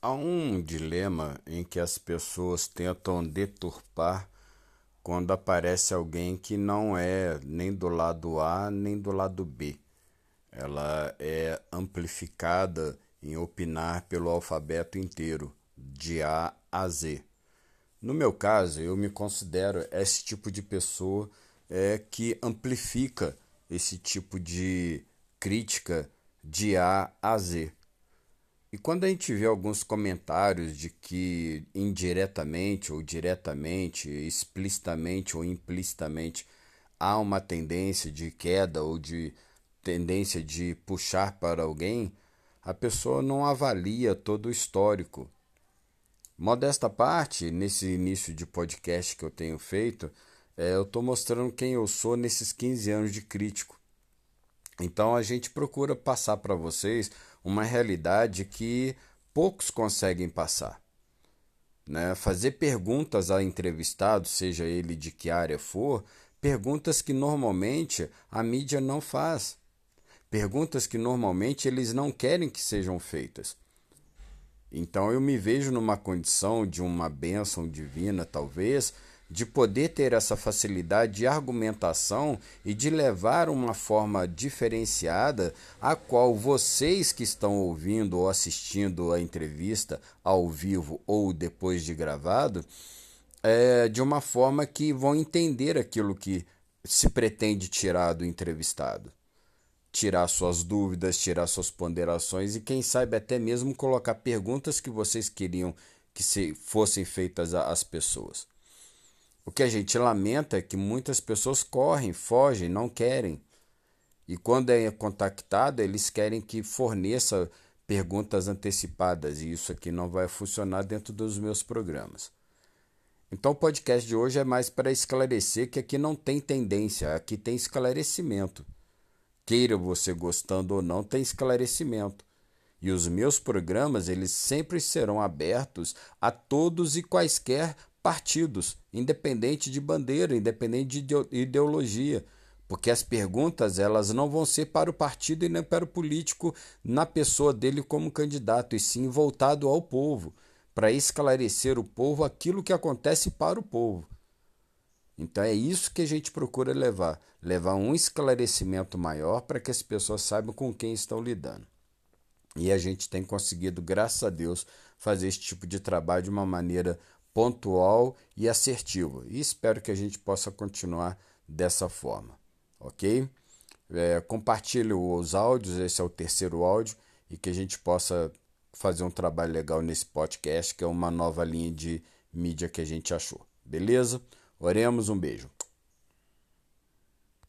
Há um dilema em que as pessoas tentam deturpar quando aparece alguém que não é nem do lado A nem do lado B. Ela é amplificada em opinar pelo alfabeto inteiro, de A a Z. No meu caso, eu me considero esse tipo de pessoa é, que amplifica esse tipo de crítica de A a Z. E quando a gente vê alguns comentários de que indiretamente ou diretamente, explicitamente ou implicitamente há uma tendência de queda ou de tendência de puxar para alguém, a pessoa não avalia todo o histórico. Modesta parte, nesse início de podcast que eu tenho feito, é, eu estou mostrando quem eu sou nesses 15 anos de crítico. Então a gente procura passar para vocês uma realidade que poucos conseguem passar. Né? Fazer perguntas ao entrevistado, seja ele de que área for, perguntas que normalmente a mídia não faz. Perguntas que normalmente eles não querem que sejam feitas. Então eu me vejo numa condição de uma bênção divina, talvez, de poder ter essa facilidade de argumentação e de levar uma forma diferenciada a qual vocês que estão ouvindo ou assistindo a entrevista ao vivo ou depois de gravado, é, de uma forma que vão entender aquilo que se pretende tirar do entrevistado. Tirar suas dúvidas, tirar suas ponderações e, quem sabe, até mesmo colocar perguntas que vocês queriam que se fossem feitas às pessoas. O que a gente lamenta é que muitas pessoas correm, fogem, não querem. E quando é contactado, eles querem que forneça perguntas antecipadas, e isso aqui não vai funcionar dentro dos meus programas. Então o podcast de hoje é mais para esclarecer que aqui não tem tendência, aqui tem esclarecimento. Queira você gostando ou não, tem esclarecimento. E os meus programas, eles sempre serão abertos a todos e quaisquer partidos, independente de bandeira, independente de ideologia, porque as perguntas elas não vão ser para o partido e nem para o político na pessoa dele como candidato, e sim voltado ao povo, para esclarecer o povo aquilo que acontece para o povo. Então é isso que a gente procura levar, levar um esclarecimento maior para que as pessoas saibam com quem estão lidando. E a gente tem conseguido, graças a Deus, fazer esse tipo de trabalho de uma maneira pontual e assertivo. E espero que a gente possa continuar dessa forma, ok? É, compartilhe os áudios, esse é o terceiro áudio, e que a gente possa fazer um trabalho legal nesse podcast, que é uma nova linha de mídia que a gente achou. Beleza? Oremos, um beijo.